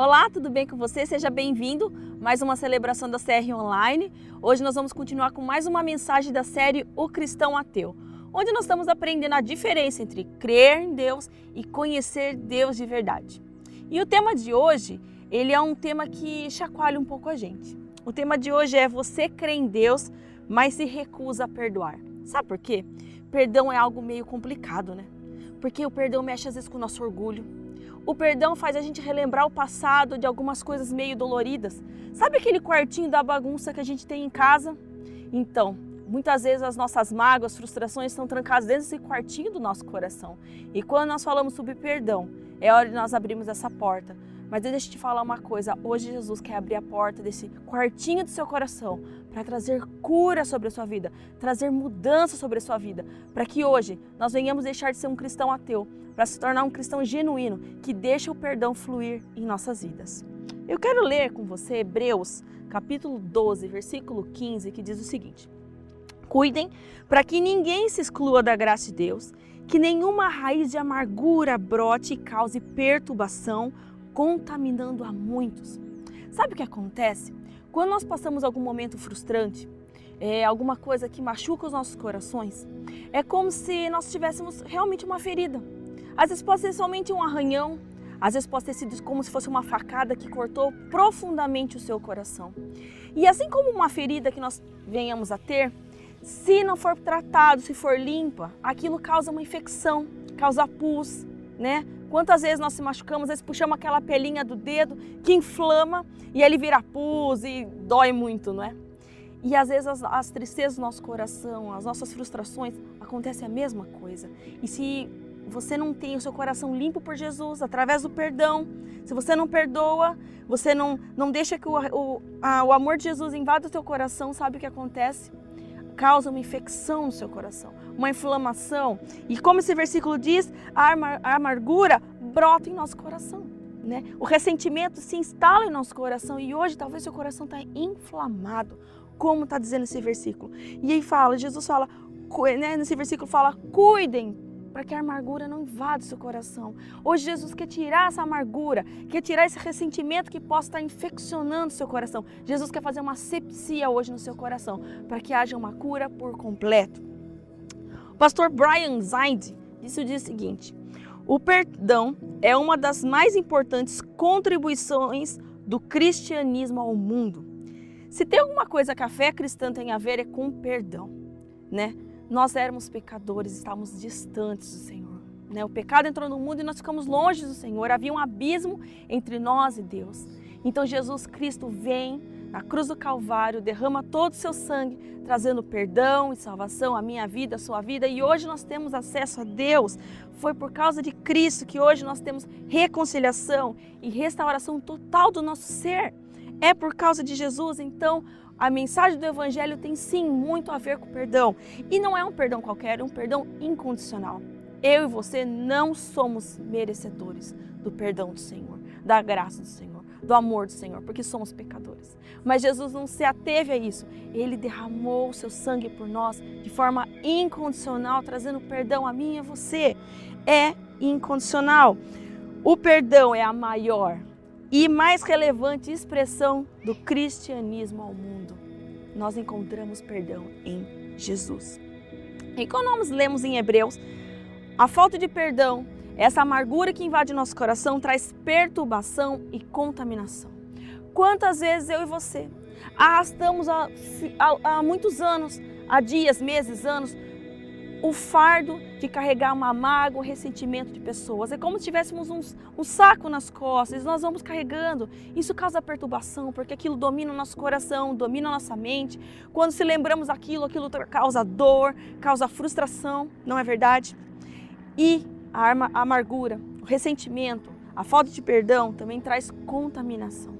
Olá, tudo bem com você? Seja bem-vindo. Mais uma celebração da CR Online. Hoje nós vamos continuar com mais uma mensagem da série O Cristão Ateu, onde nós estamos aprendendo a diferença entre crer em Deus e conhecer Deus de verdade. E o tema de hoje, ele é um tema que chacoalha um pouco a gente. O tema de hoje é você crê em Deus, mas se recusa a perdoar. Sabe por quê? Perdão é algo meio complicado, né? Porque o perdão mexe às vezes com o nosso orgulho, o perdão faz a gente relembrar o passado de algumas coisas meio doloridas. Sabe aquele quartinho da bagunça que a gente tem em casa? Então, muitas vezes as nossas mágoas, frustrações estão trancadas dentro desse quartinho do nosso coração. E quando nós falamos sobre perdão, é hora de nós abrirmos essa porta mas deixa eu te falar uma coisa: hoje Jesus quer abrir a porta desse quartinho do seu coração para trazer cura sobre a sua vida, trazer mudança sobre a sua vida, para que hoje nós venhamos deixar de ser um cristão ateu, para se tornar um cristão genuíno que deixa o perdão fluir em nossas vidas. Eu quero ler com você Hebreus, capítulo 12, versículo 15, que diz o seguinte: Cuidem para que ninguém se exclua da graça de Deus, que nenhuma raiz de amargura brote e cause perturbação contaminando a muitos. Sabe o que acontece? Quando nós passamos algum momento frustrante, é, alguma coisa que machuca os nossos corações, é como se nós tivéssemos realmente uma ferida. Às vezes pode ser somente um arranhão, às vezes pode ter sido como se fosse uma facada que cortou profundamente o seu coração. E assim como uma ferida que nós venhamos a ter, se não for tratado, se for limpa, aquilo causa uma infecção, causa pus, né? Quantas vezes nós se machucamos, às vezes puxamos aquela pelinha do dedo que inflama e ele vira pus e dói muito, não é? E às vezes as, as tristezas do nosso coração, as nossas frustrações, acontece a mesma coisa. E se você não tem o seu coração limpo por Jesus, através do perdão, se você não perdoa, você não, não deixa que o, o, a, o amor de Jesus invada o seu coração, sabe o que acontece? causa uma infecção no seu coração, uma inflamação. E como esse versículo diz, a, amargura brota em nosso coração. Né? O ressentimento se instala em nosso coração e hoje talvez seu coração está inflamado, como está dizendo esse versículo. E aí fala, Jesus fala, né, nesse versículo fala, cuidem para que a amargura não invada seu coração. Hoje Jesus quer tirar essa amargura, quer tirar esse ressentimento que possa estar infeccionando seu coração. Jesus quer fazer uma sepsia hoje no seu coração, para que haja uma cura por completo. O pastor Brian Zaid disse o dia seguinte: o perdão é uma das mais importantes contribuições do cristianismo ao mundo. Se tem alguma coisa que a fé cristã tem a ver é com perdão, né? Nós éramos pecadores, estávamos distantes do Senhor. Né? O pecado entrou no mundo e nós ficamos longe do Senhor. Havia um abismo entre nós e Deus. Então Jesus Cristo vem na cruz do Calvário, derrama todo o seu sangue, trazendo perdão e salvação à minha vida, à sua vida. E hoje nós temos acesso a Deus. Foi por causa de Cristo que hoje nós temos reconciliação e restauração total do nosso ser. É por causa de Jesus. Então, a mensagem do Evangelho tem sim muito a ver com perdão. E não é um perdão qualquer, é um perdão incondicional. Eu e você não somos merecedores do perdão do Senhor, da graça do Senhor, do amor do Senhor, porque somos pecadores. Mas Jesus não se ateve a isso. Ele derramou o seu sangue por nós de forma incondicional, trazendo perdão a mim e a você. É incondicional. O perdão é a maior e mais relevante expressão do cristianismo ao mundo. Nós encontramos perdão em Jesus. E quando nós lemos em Hebreus, a falta de perdão, essa amargura que invade nosso coração, traz perturbação e contaminação. Quantas vezes eu e você arrastamos há, muitos anos, há dias, meses, anos, o fardo de carregar uma mágoa, um ressentimento de pessoas. É como se tivéssemos um, um saco nas costas, nós vamos carregando. Isso causa perturbação, porque aquilo domina o nosso coração, domina a nossa mente. Quando se lembramos aquilo, aquilo causa dor, causa frustração, não é verdade? E a amargura, o ressentimento, a falta de perdão também traz contaminação.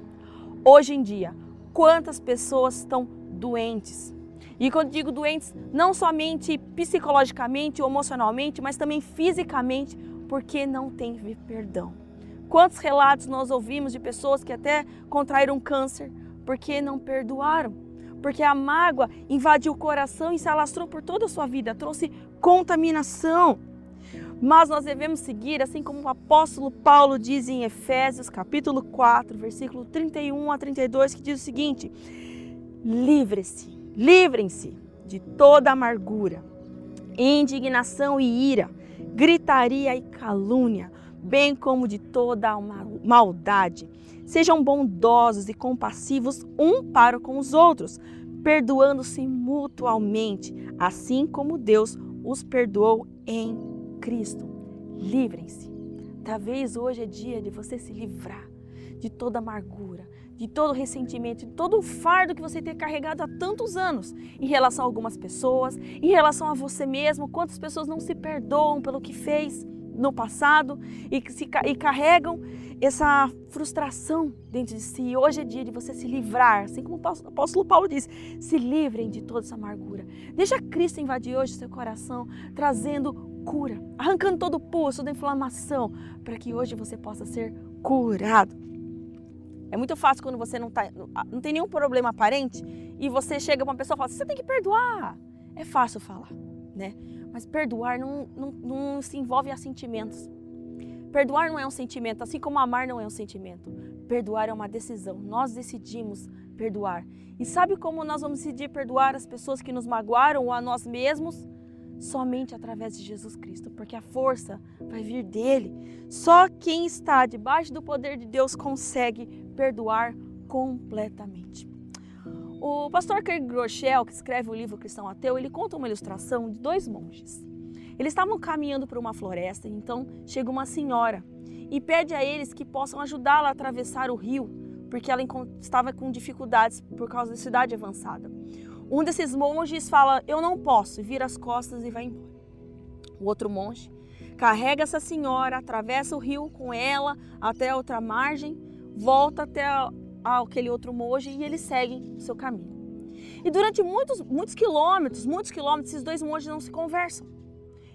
Hoje em dia, quantas pessoas estão doentes? E quando digo doentes, não somente psicologicamente ou emocionalmente, mas também fisicamente, porque não tem perdão. Quantos relatos nós ouvimos de pessoas que até contraíram câncer porque não perdoaram? Porque a mágoa invadiu o coração e se alastrou por toda a sua vida, trouxe contaminação. mas nós devemos seguir, assim como o apóstolo Paulo diz em Efésios, capítulo 4, versículo 31 a 32, que diz o seguinte: Livre-se, livrem-se de toda amargura, indignação e ira, gritaria e calúnia, bem como de toda maldade. Sejam bondosos e compassivos um para com os outros, perdoando-se mutualmente, assim como Deus os perdoou em Cristo. Livrem-se. Talvez hoje é dia de você se livrar de toda amargura, de todo ressentimento, de todo o fardo que você tem carregado há tantos anos em relação a algumas pessoas, em relação a você mesmo. Quantas pessoas não se perdoam pelo que fez no passado e, se, e carregam essa frustração dentro de si. Hoje é dia de você se livrar, assim como o apóstolo Paulo diz, se livrem de toda essa amargura. Deixa Cristo invadir hoje seu coração, trazendo cura, arrancando todo o pulso da inflamação, para que hoje você possa ser curado. É muito fácil quando você não, tá, não tem nenhum problema aparente e você chega para uma pessoa e fala, você tem que perdoar. É fácil falar, né? Mas perdoar não, não, não se envolve a sentimentos. Perdoar não é um sentimento, assim como amar não é um sentimento. Perdoar é uma decisão. Nós decidimos perdoar. E sabe como nós vamos decidir perdoar as pessoas que nos magoaram ou a nós mesmos? Somente através de Jesus Cristo, porque a força vai vir dele. Só quem está debaixo do poder de Deus consegue perdoar completamente. O pastor Kirk Groeschel, que escreve o livro Cristão Ateu, ele conta uma ilustração de dois monges. Eles estavam caminhando por uma floresta, então chega uma senhora e pede a eles que possam ajudá-la a atravessar o rio, porque ela estava com dificuldades por causa da cidade avançada. Um desses monges fala: Eu não posso, vira as costas e vai embora. O outro monge carrega essa senhora, atravessa o rio com ela até outra margem, volta até aquele outro monge e eles seguem o seu caminho. E durante muitos, muitos quilômetros, muitos quilômetros, esses dois monges não se conversam.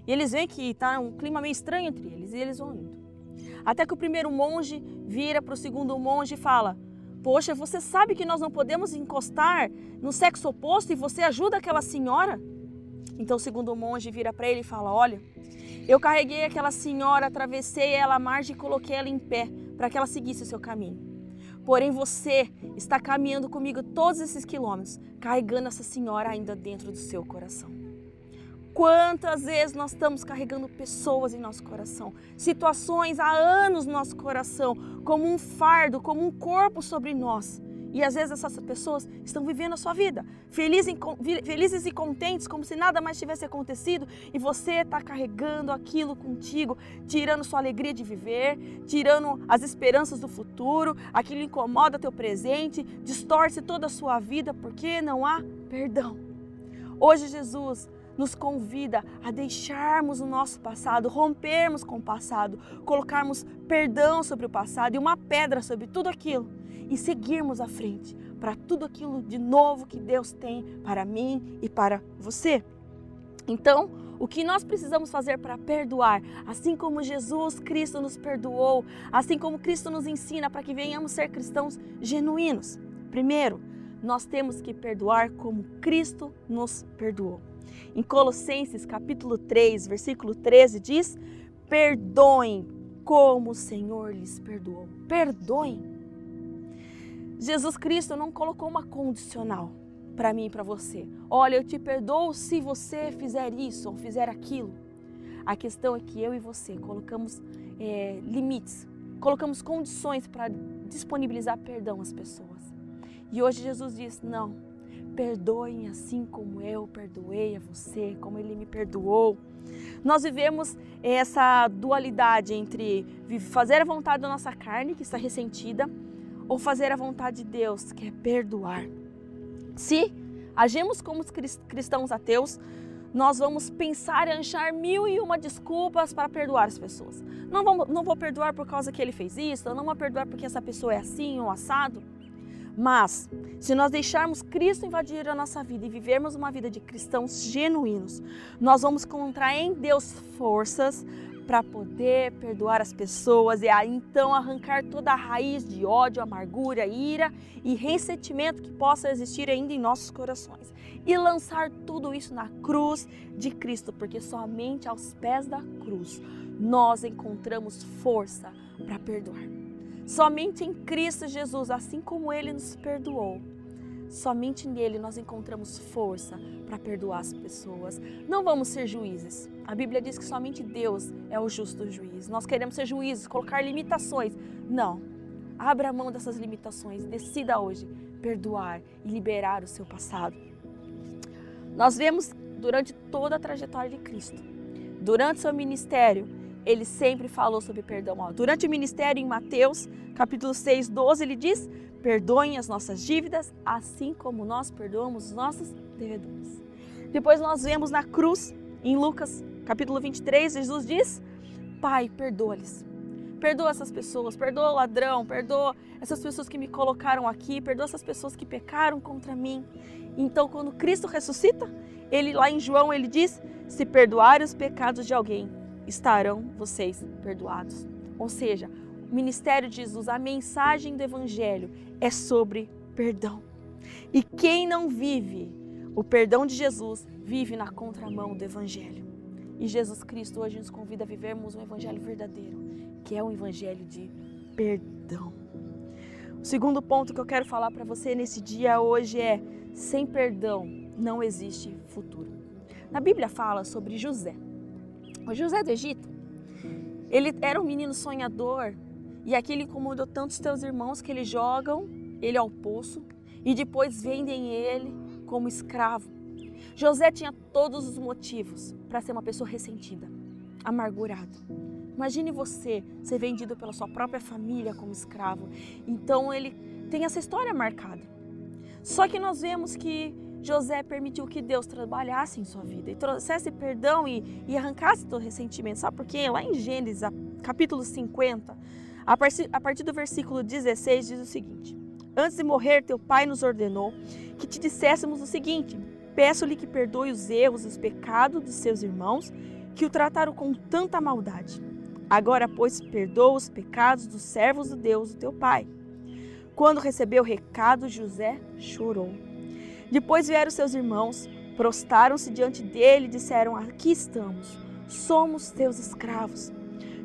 E eles veem que está um clima meio estranho entre eles e eles vão indo. Até que o primeiro monge vira para o segundo monge e fala: Poxa, você sabe que nós não podemos encostar no sexo oposto e você ajuda aquela senhora? Então o segundo monge vira para ele e fala: Olha, eu carreguei aquela senhora, atravessei ela à margem e coloquei ela em pé para que ela seguisse o seu caminho. Porém, você está caminhando comigo todos esses quilômetros, carregando essa senhora ainda dentro do seu coração. Quantas vezes nós estamos carregando pessoas em nosso coração, situações há anos no nosso coração, como um fardo, como um corpo sobre nós. E às vezes essas pessoas estão vivendo a sua vida, felizes, e contentes, como se nada mais tivesse acontecido, e você está carregando aquilo contigo, tirando sua alegria de viver, tirando as esperanças do futuro, aquilo incomoda teu presente, distorce toda a sua vida, porque não há perdão. Hoje Jesus nos convida a deixarmos o nosso passado, rompermos com o passado, colocarmos perdão sobre o passado e uma pedra sobre tudo aquilo e seguirmos à frente para tudo aquilo de novo que Deus tem para mim e para você. Então, o que nós precisamos fazer para perdoar, assim como Jesus Cristo nos perdoou, assim como Cristo nos ensina para que venhamos ser cristãos genuínos? Primeiro, nós temos que perdoar como Cristo nos perdoou. Em Colossenses capítulo 3, versículo 13 diz: "Perdoem como o Senhor lhes perdoou". Perdoem. Jesus Cristo não colocou uma condicional para mim e para você. Olha, eu te perdoo se você fizer isso ou fizer aquilo. A questão é que eu e você colocamos é, limites, colocamos condições para disponibilizar perdão às pessoas. E hoje Jesus diz: não, perdoem assim como eu perdoei a você, como ele me perdoou. Nós vivemos essa dualidade entre fazer a vontade da nossa carne, que está ressentida, ou fazer a vontade de Deus, que é perdoar. Se agimos como cristãos ateus, nós vamos pensar e achar mil e uma desculpas para perdoar as pessoas. Não, vamos, não vou perdoar por causa que ele fez isso, não vou perdoar porque essa pessoa é assim ou assado. Mas, se nós deixarmos Cristo invadir a nossa vida e vivermos uma vida de cristãos genuínos, nós vamos encontrar em Deus forças para poder perdoar as pessoas e então arrancar toda a raiz de ódio, amargura, ira e ressentimento que possa existir ainda em nossos corações e lançar tudo isso na cruz de Cristo, porque somente aos pés da cruz nós encontramos força para perdoar. Somente em Cristo Jesus, assim como ele nos perdoou, Somente nele nós encontramos força para perdoar as pessoas. Não vamos ser juízes. A Bíblia diz que somente Deus é o justo juiz. Nós queremos ser juízes, colocar limitações. Não. Abra mão dessas limitações. Decida hoje perdoar e liberar o seu passado. Nós vemos durante toda a trajetória de Cristo, durante seu ministério, ele sempre falou sobre perdão. Durante o ministério em Mateus, capítulo 6, 12, ele diz: Perdoem as nossas dívidas, assim como nós perdoamos os nossos devedores. Depois nós vemos na cruz, em Lucas capítulo 23, Jesus diz: Pai, perdoa-lhes. Perdoa essas pessoas, perdoa o ladrão, perdoa essas pessoas que me colocaram aqui, perdoa essas pessoas que pecaram contra mim. Então, quando Cristo ressuscita, ele lá em João ele diz: Se perdoarem os pecados de alguém, estarão vocês perdoados. Ou seja, ministério de Jesus, a mensagem do Evangelho é sobre perdão. E quem não vive o perdão de Jesus, vive na contramão do Evangelho. E Jesus Cristo hoje nos convida a vivermos um Evangelho verdadeiro, que é o Evangelho de perdão. O segundo ponto que eu quero falar para você nesse dia hoje é: sem perdão não existe futuro. Na Bíblia fala sobre José. O José do Egito, ele era um menino sonhador, e aquele incomodou tanto os teus irmãos que eles jogam ele ao poço e depois vendem ele como escravo. José tinha todos os motivos para ser uma pessoa ressentida, amargurado. Imagine você ser vendido pela sua própria família como escravo. Então ele tem essa história marcada. Só que nós vemos que José permitiu que Deus trabalhasse em sua vida e trouxesse perdão e, e arrancasse todo ressentimento. Sabe por quê? Lá em Gênesis, capítulo 50, a partir, a partir do versículo 16 diz o seguinte: Antes de morrer, teu pai nos ordenou que te disséssemos o seguinte: Peço-lhe que perdoe os erros e os pecados dos seus irmãos, que o trataram com tanta maldade. Agora, pois, perdoa os pecados dos servos do Deus, o teu pai. Quando recebeu o recado, José chorou. Depois vieram seus irmãos, prostaram-se diante dele e disseram: Aqui estamos, somos teus escravos.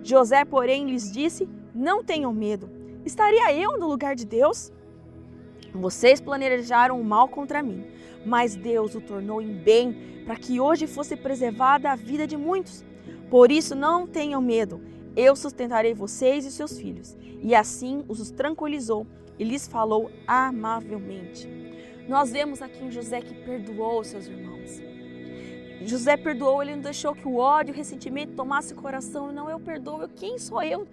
José, porém, lhes disse: não tenham medo. Estaria eu no lugar de Deus? Vocês planejaram o mal contra mim, mas Deus o tornou em bem para que hoje fosse preservada a vida de muitos. Por isso não tenham medo. Eu sustentarei vocês e seus filhos. E assim os tranquilizou e lhes falou amavelmente. Nós vemos aqui um José que perdoou seus irmãos. José perdoou, ele não deixou que o ódio, o ressentimento tomasse o coração. Não, eu perdoo. Quem sou eu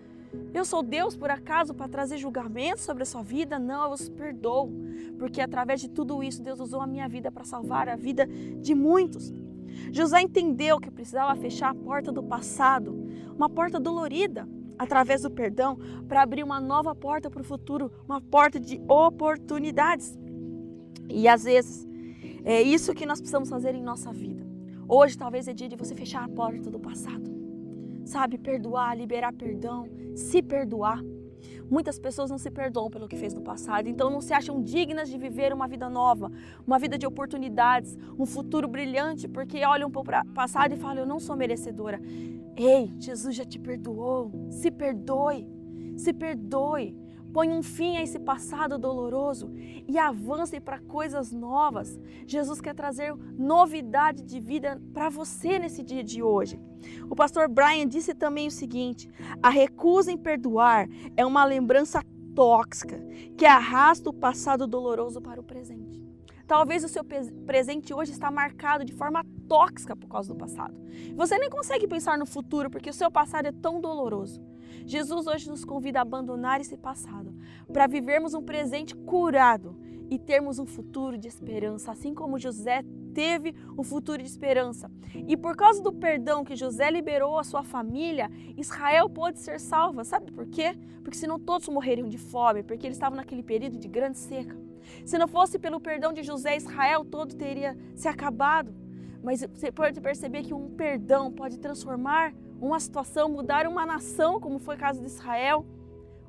eu sou Deus, por acaso, para trazer julgamento sobre a sua vida? Não, eu os perdoo, porque através de tudo isso, Deus usou a minha vida para salvar a vida de muitos. José entendeu que precisava fechar a porta do passado, uma porta dolorida, através do perdão, para abrir uma nova porta para o futuro, uma porta de oportunidades. E às vezes, é isso que nós precisamos fazer em nossa vida. Hoje, talvez é dia de você fechar a porta do passado sabe, perdoar, liberar perdão, se perdoar. Muitas pessoas não se perdoam pelo que fez no passado, então não se acham dignas de viver uma vida nova, uma vida de oportunidades, um futuro brilhante, porque olham para o passado e falam: Eu não sou merecedora. Ei, Jesus já te perdoou. Se perdoe, se perdoe. Põe um fim a esse passado doloroso e avance para coisas novas. Jesus quer trazer novidade de vida para você nesse dia de hoje. O pastor Brian disse também o seguinte: a recusa em perdoar é uma lembrança tóxica que arrasta o passado doloroso para o presente. Talvez o seu presente hoje está marcado de forma tóxica por causa do passado. Você nem consegue pensar no futuro porque o seu passado é tão doloroso. Jesus hoje nos convida a abandonar esse passado para vivermos um presente curado e termos um futuro de esperança, assim como José teve um futuro de esperança. E por causa do perdão que José liberou à sua família, Israel pôde ser salva. Sabe por quê? Porque senão todos morreriam de fome, porque eles estavam naquele período de grande seca. Se não fosse pelo perdão de José, Israel todo teria se acabado. Mas você pode perceber que um perdão pode transformar uma situação, mudar uma nação, como foi o caso de Israel.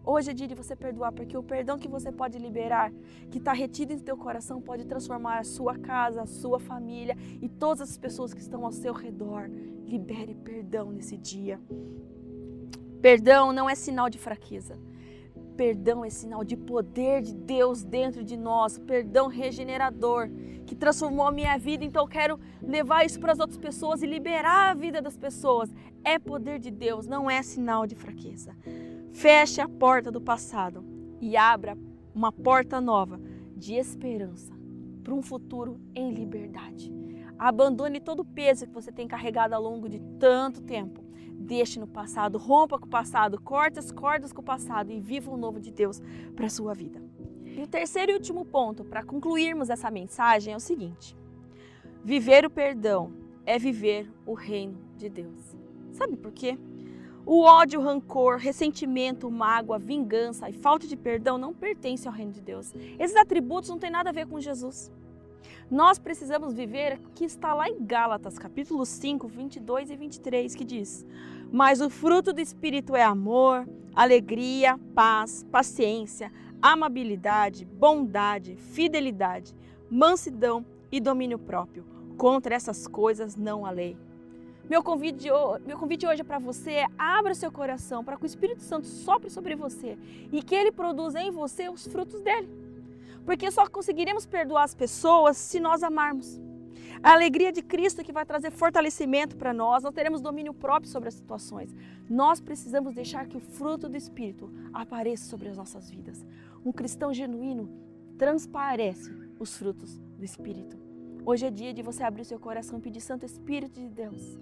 Hoje é dia de você perdoar, porque o perdão que você pode liberar, que está retido em teu coração, pode transformar a sua casa, a sua família e todas as pessoas que estão ao seu redor. Libere perdão nesse dia. Perdão não é sinal de fraqueza. Perdão é sinal de poder de Deus dentro de nós, perdão regenerador que transformou a minha vida. Então eu quero levar isso para as outras pessoas e liberar a vida das pessoas. É poder de Deus, não é sinal de fraqueza. Feche a porta do passado e abra uma porta nova de esperança para um futuro em liberdade. Abandone todo o peso que você tem carregado ao longo de tanto tempo deixe no passado, rompa com o passado, corte as cordas com o passado e viva o novo de Deus para a sua vida. E o terceiro e último ponto para concluirmos essa mensagem é o seguinte: viver o perdão é viver o reino de Deus. Sabe por quê? O ódio, o rancor, ressentimento, mágoa, vingança e falta de perdão não pertencem ao reino de Deus. Esses atributos não têm nada a ver com Jesus. Nós precisamos viver o que está lá em Gálatas, capítulo 5, 22 e 23, que diz: Mas o fruto do Espírito é amor, alegria, paz, paciência, amabilidade, bondade, fidelidade, mansidão e domínio próprio. Contra essas coisas não há lei. Meu convite, meu convite hoje é para você é abra seu coração para que o Espírito Santo sopre sobre você e que ele produza em você os frutos dele. Porque só conseguiremos perdoar as pessoas se nós amarmos. A alegria de Cristo que vai trazer fortalecimento para nós, nós teremos domínio próprio sobre as situações. Nós precisamos deixar que o fruto do Espírito apareça sobre as nossas vidas. Um cristão genuíno transparece os frutos do Espírito. Hoje é dia de você abrir seu coração e pedir Santo Espírito de Deus.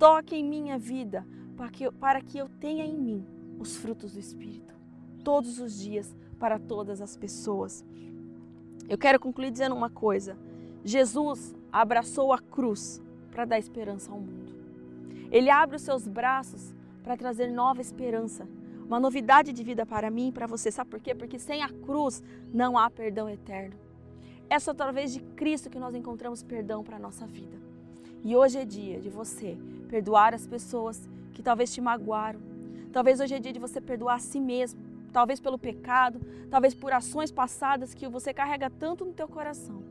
Toque em minha vida para que, eu, para que eu tenha em mim os frutos do Espírito. Todos os dias, para todas as pessoas. Eu quero concluir dizendo uma coisa: Jesus abraçou a cruz para dar esperança ao mundo. Ele abre os seus braços para trazer nova esperança, uma novidade de vida para mim e para você. Sabe por quê? Porque sem a cruz não há perdão eterno. É só através de Cristo que nós encontramos perdão para a nossa vida. E hoje é dia de você perdoar as pessoas que talvez te magoaram. Talvez hoje é dia de você perdoar a si mesmo talvez pelo pecado, talvez por ações passadas que você carrega tanto no teu coração.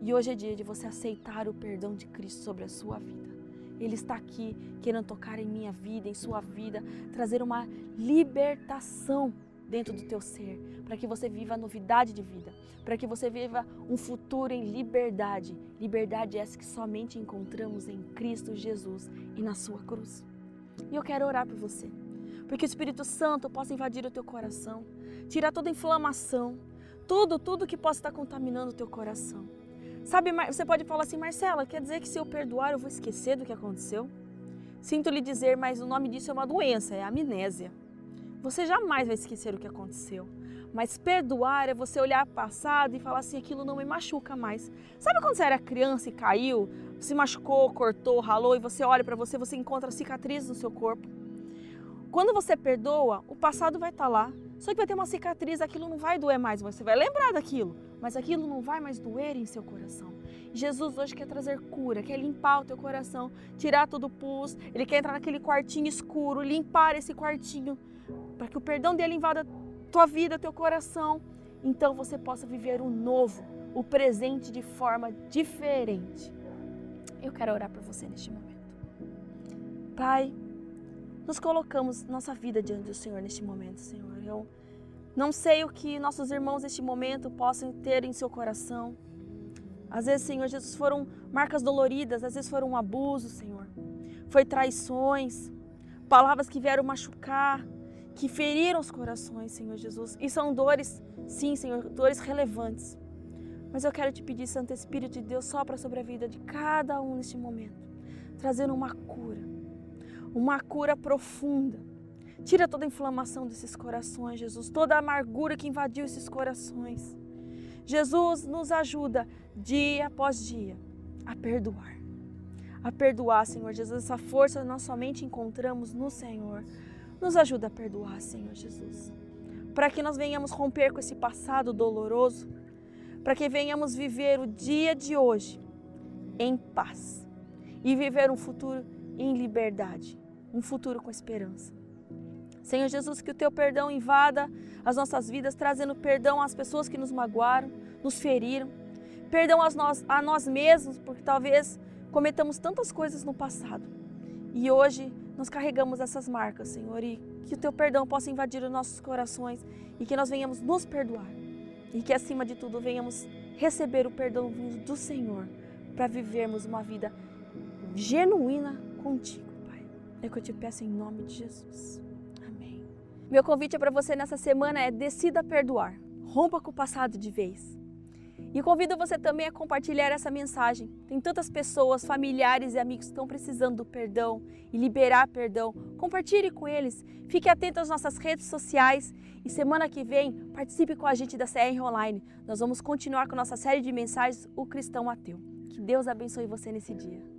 E hoje é dia de você aceitar o perdão de Cristo sobre a sua vida. Ele está aqui querendo tocar em minha vida, em sua vida, trazer uma libertação dentro do teu ser, para que você viva a novidade de vida, para que você viva um futuro em liberdade. Liberdade essa que somente encontramos em Cristo Jesus e na sua cruz. E eu quero orar por você porque o Espírito Santo possa invadir o teu coração, tirar toda a inflamação, tudo, tudo que possa estar contaminando o teu coração. Sabe, você pode falar assim, Marcela, quer dizer que se eu perdoar eu vou esquecer do que aconteceu? Sinto lhe dizer, mas o nome disso é uma doença, é amnésia. Você jamais vai esquecer o que aconteceu. Mas perdoar é você olhar para o passado e falar assim, aquilo não me machuca mais. Sabe quando você era criança e caiu, se machucou, cortou, ralou e você olha para você, você encontra cicatrizes no seu corpo? Quando você perdoa, o passado vai estar tá lá. Só que vai ter uma cicatriz, aquilo não vai doer mais, você vai lembrar daquilo, mas aquilo não vai mais doer em seu coração. Jesus hoje quer trazer cura, quer limpar o teu coração, tirar todo o pus, ele quer entrar naquele quartinho escuro, limpar esse quartinho, para que o perdão dele invada tua vida, teu coração. Então você possa viver o novo, o presente de forma diferente. Eu quero orar por você neste momento. Pai, nos colocamos nossa vida diante do Senhor neste momento, Senhor. Eu não sei o que nossos irmãos neste momento possam ter em seu coração. Às vezes, Senhor Jesus, foram marcas doloridas, às vezes foram abusos, Senhor. Foi traições, palavras que vieram machucar, que feriram os corações, Senhor Jesus. E são dores, sim, Senhor, dores relevantes. Mas eu quero te pedir, Santo Espírito de Deus, sopra sobre a vida de cada um neste momento, trazendo uma cura uma cura profunda. Tira toda a inflamação desses corações, Jesus, toda a amargura que invadiu esses corações. Jesus nos ajuda dia após dia a perdoar. A perdoar, Senhor Jesus. Essa força nós somente encontramos no Senhor. Nos ajuda a perdoar, Senhor Jesus. Para que nós venhamos romper com esse passado doloroso. Para que venhamos viver o dia de hoje em paz e viver um futuro em liberdade, um futuro com esperança. Senhor Jesus, que o teu perdão invada as nossas vidas, trazendo perdão às pessoas que nos magoaram, nos feriram, perdão a nós, a nós mesmos, porque talvez cometamos tantas coisas no passado e hoje nós carregamos essas marcas, Senhor, e que o teu perdão possa invadir os nossos corações e que nós venhamos nos perdoar e que acima de tudo venhamos receber o perdão do Senhor para vivermos uma vida genuína contigo, Pai. É que eu te peço em nome de Jesus. Amém. Meu convite para você nessa semana é decida perdoar. Rompa com o passado de vez. E convido você também a compartilhar essa mensagem. Tem tantas pessoas, familiares e amigos que estão precisando do perdão e liberar perdão. Compartilhe com eles. Fique atento às nossas redes sociais e semana que vem participe com a gente da CR Online. Nós vamos continuar com nossa série de mensagens O Cristão Ateu. Que Deus abençoe você nesse dia.